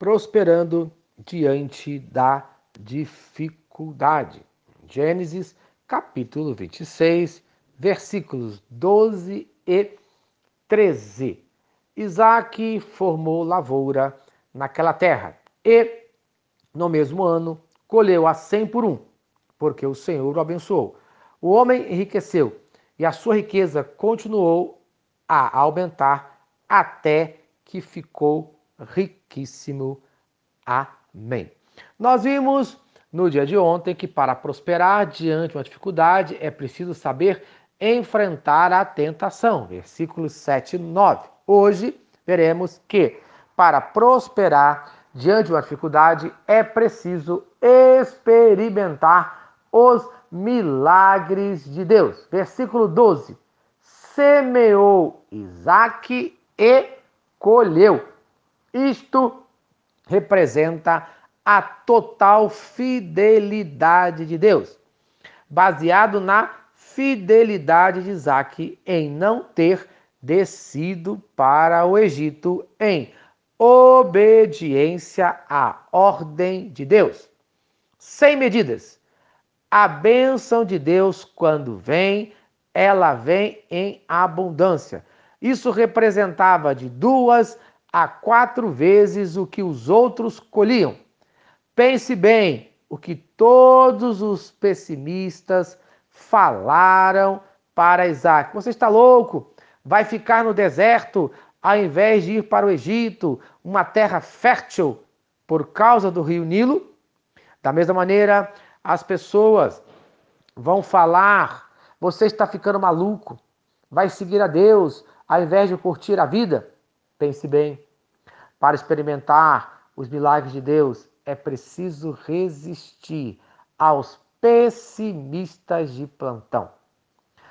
prosperando diante da dificuldade. Gênesis, capítulo 26, versículos 12 e 13. Isaac formou lavoura naquela terra e, no mesmo ano, colheu a cem por um, porque o Senhor o abençoou. O homem enriqueceu e a sua riqueza continuou a aumentar até que ficou riquíssimo. Amém. Nós vimos no dia de ontem que para prosperar diante de uma dificuldade é preciso saber enfrentar a tentação. Versículos 7 e 9. Hoje veremos que para prosperar diante de uma dificuldade é preciso experimentar os milagres de Deus. Versículo 12. Semeou Isaac e colheu. Isto representa a total fidelidade de Deus, baseado na fidelidade de Isaac em não ter descido para o Egito em obediência à ordem de Deus. Sem medidas. A bênção de Deus, quando vem, ela vem em abundância. Isso representava de duas a quatro vezes o que os outros colhiam. Pense bem o que todos os pessimistas falaram para Isaac. Você está louco? Vai ficar no deserto ao invés de ir para o Egito, uma terra fértil por causa do rio Nilo? Da mesma maneira, as pessoas vão falar: você está ficando maluco, vai seguir a Deus ao invés de curtir a vida? Pense bem. Para experimentar os milagres de Deus, é preciso resistir aos pessimistas de plantão.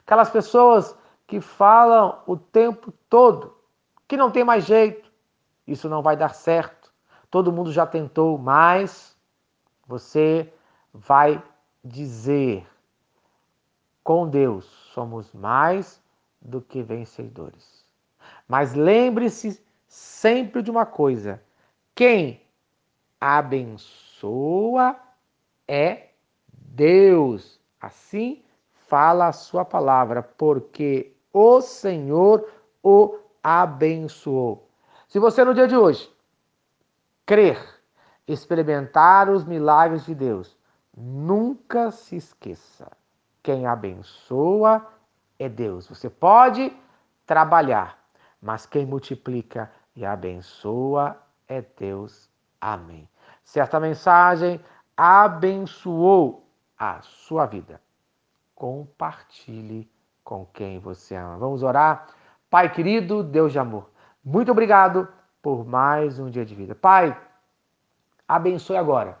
Aquelas pessoas que falam o tempo todo que não tem mais jeito, isso não vai dar certo, todo mundo já tentou, mas você vai dizer: com Deus somos mais do que vencedores. Mas lembre-se sempre de uma coisa: quem abençoa é Deus. Assim fala a sua palavra, porque o Senhor o abençoou. Se você no dia de hoje crer, experimentar os milagres de Deus, nunca se esqueça: quem abençoa é Deus. Você pode trabalhar, mas quem multiplica e abençoa é Deus. Amém. Certa mensagem abençoou a sua vida. Compartilhe com quem você ama. Vamos orar? Pai querido, Deus de amor, muito obrigado por mais um dia de vida. Pai, abençoe agora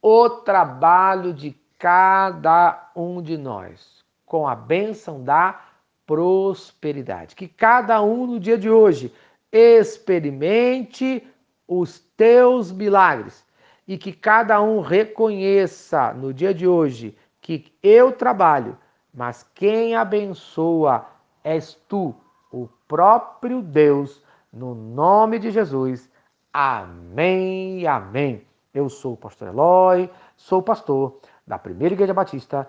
o trabalho de cada um de nós com a bênção da prosperidade. Que cada um no dia de hoje experimente os teus milagres e que cada um reconheça no dia de hoje que eu trabalho, mas quem abençoa és tu, o próprio Deus, no nome de Jesus. Amém, amém. Eu sou o pastor Eloy, sou pastor da Primeira Igreja Batista